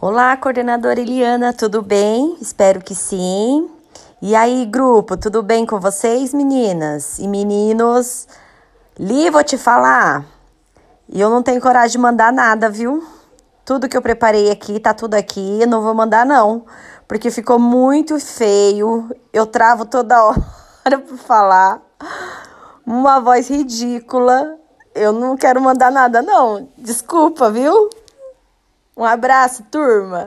Olá, coordenadora Eliana, tudo bem? Espero que sim. E aí, grupo, tudo bem com vocês, meninas e meninos? Li, vou te falar. E eu não tenho coragem de mandar nada, viu? Tudo que eu preparei aqui, tá tudo aqui, não vou mandar não, porque ficou muito feio. Eu travo toda hora para falar. Uma voz ridícula. Eu não quero mandar nada não. Desculpa, viu? Um abraço, turma!